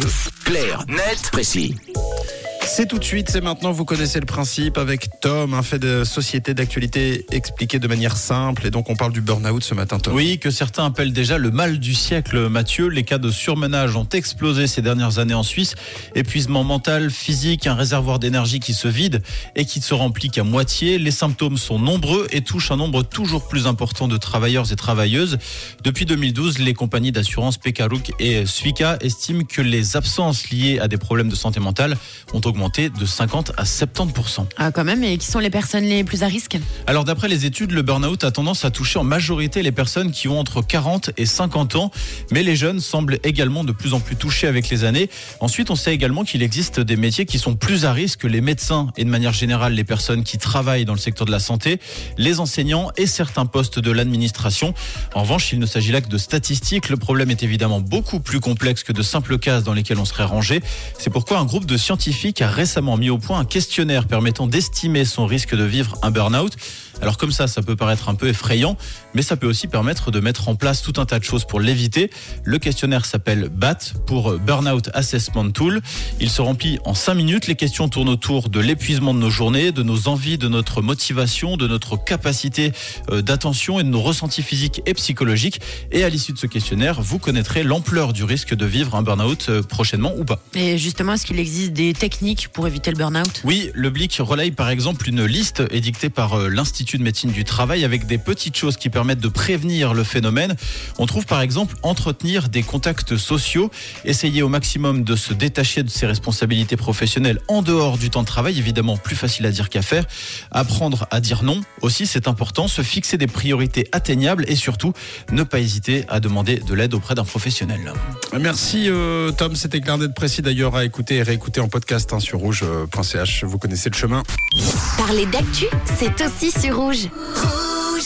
2022. Clair, net, précis. C'est tout de suite, c'est maintenant, vous connaissez le principe avec Tom, un fait de société d'actualité expliqué de manière simple. Et donc on parle du burn-out ce matin, Tom. Oui, que certains appellent déjà le mal du siècle, Mathieu. Les cas de surmenage ont explosé ces dernières années en Suisse. Épuisement mental, physique, un réservoir d'énergie qui se vide et qui ne se remplit qu'à moitié. Les symptômes sont nombreux et touchent un nombre toujours plus important de travailleurs et travailleuses. Depuis 2012, les compagnies d'assurance Pekaruk et Svika estiment que les absences liées à des problèmes de santé mentale ont augmenté de 50 à 70 Ah, quand même. Et qui sont les personnes les plus à risque? Alors, d'après les études, le burn-out a tendance à toucher en majorité les personnes qui ont entre 40 et 50 ans. Mais les jeunes semblent également de plus en plus touchés avec les années. Ensuite, on sait également qu'il existe des métiers qui sont plus à risque que les médecins et de manière générale les personnes qui travaillent dans le secteur de la santé, les enseignants et certains postes de l'administration. En revanche, il ne s'agit là que de statistiques. Le problème est évidemment beaucoup plus complexe que de simples cases dans lesquelles on serait rangé. C'est pourquoi un groupe de scientifiques a récemment mis au point un questionnaire permettant d'estimer son risque de vivre un burn-out. Alors comme ça, ça peut paraître un peu effrayant, mais ça peut aussi permettre de mettre en place tout un tas de choses pour l'éviter. Le questionnaire s'appelle BAT pour Burnout Assessment Tool. Il se remplit en 5 minutes. Les questions tournent autour de l'épuisement de nos journées, de nos envies, de notre motivation, de notre capacité euh, d'attention et de nos ressentis physiques et psychologiques. Et à l'issue de ce questionnaire, vous connaîtrez l'ampleur du risque de vivre un burn-out euh, prochainement ou pas. Et justement, est-ce qu'il existe des techniques pour éviter le burn-out? Oui, le BLIC relaye par exemple une liste édictée par euh, l'Institut de médecine du travail avec des petites choses qui permettent de prévenir le phénomène. On trouve par exemple entretenir des contacts sociaux, essayer au maximum de se détacher de ses responsabilités professionnelles en dehors du temps de travail, évidemment plus facile à dire qu'à faire. Apprendre à dire non aussi, c'est important, se fixer des priorités atteignables et surtout ne pas hésiter à demander de l'aide auprès d'un professionnel. Merci euh, Tom, c'était clair d'être précis d'ailleurs à écouter et réécouter en podcast hein, sur rouge.ch. Vous connaissez le chemin. Parler d'actu, c'est aussi sur rouge.